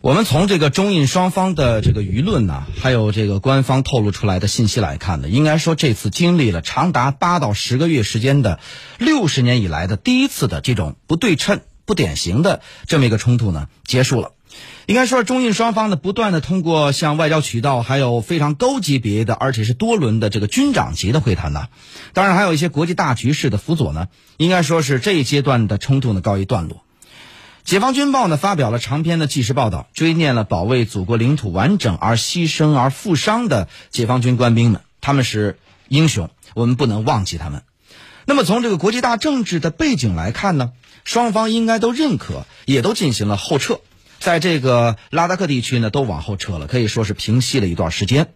我们从这个中印双方的这个舆论呢，还有这个官方透露出来的信息来看呢，应该说这次经历了长达八到十个月时间的六十年以来的第一次的这种不对称、不典型的这么一个冲突呢，结束了。应该说，中印双方呢，不断的通过像外交渠道，还有非常高级别的，而且是多轮的这个军长级的会谈呢，当然还有一些国际大局势的辅佐呢，应该说是这一阶段的冲突呢告一段落。解放军报呢发表了长篇的纪实报道，追念了保卫祖国领土完整而牺牲而负伤的解放军官兵们，他们是英雄，我们不能忘记他们。那么从这个国际大政治的背景来看呢，双方应该都认可，也都进行了后撤，在这个拉达克地区呢都往后撤了，可以说是平息了一段时间。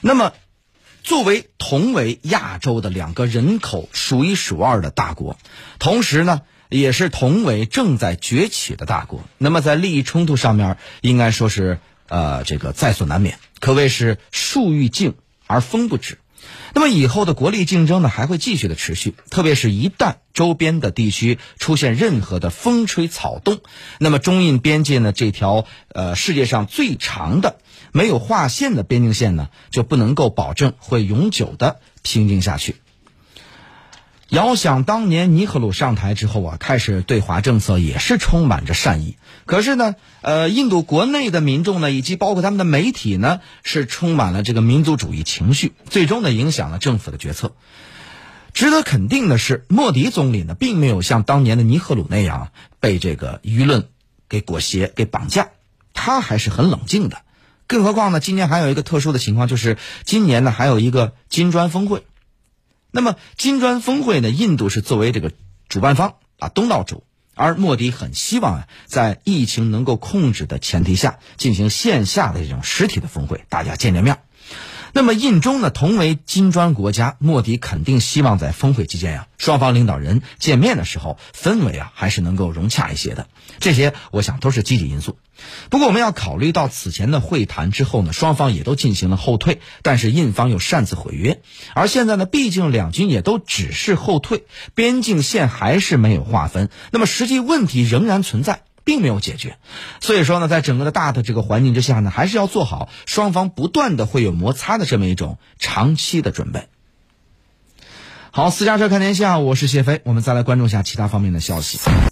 那么，作为同为亚洲的两个人口数一数二的大国，同时呢。也是同为正在崛起的大国，那么在利益冲突上面，应该说是呃这个在所难免，可谓是树欲静而风不止。那么以后的国力竞争呢，还会继续的持续，特别是一旦周边的地区出现任何的风吹草动，那么中印边界呢这条呃世界上最长的没有划线的边境线呢，就不能够保证会永久的平静下去。遥想当年尼赫鲁上台之后啊，开始对华政策也是充满着善意。可是呢，呃，印度国内的民众呢，以及包括他们的媒体呢，是充满了这个民族主义情绪，最终呢，影响了政府的决策。值得肯定的是，莫迪总理呢，并没有像当年的尼赫鲁那样被这个舆论给裹挟、给绑架，他还是很冷静的。更何况呢，今年还有一个特殊的情况，就是今年呢，还有一个金砖峰会。那么金砖峰会呢？印度是作为这个主办方啊，东道主，而莫迪很希望啊，在疫情能够控制的前提下，进行线下的这种实体的峰会，大家见见面。那么印中呢，同为金砖国家，莫迪肯定希望在峰会期间呀，双方领导人见面的时候，氛围啊还是能够融洽一些的。这些我想都是积极因素。不过我们要考虑到此前的会谈之后呢，双方也都进行了后退，但是印方又擅自毁约，而现在呢，毕竟两军也都只是后退，边境线还是没有划分，那么实际问题仍然存在。并没有解决，所以说呢，在整个的大的这个环境之下呢，还是要做好双方不断的会有摩擦的这么一种长期的准备。好，私家车看天下，我是谢飞，我们再来关注一下其他方面的消息。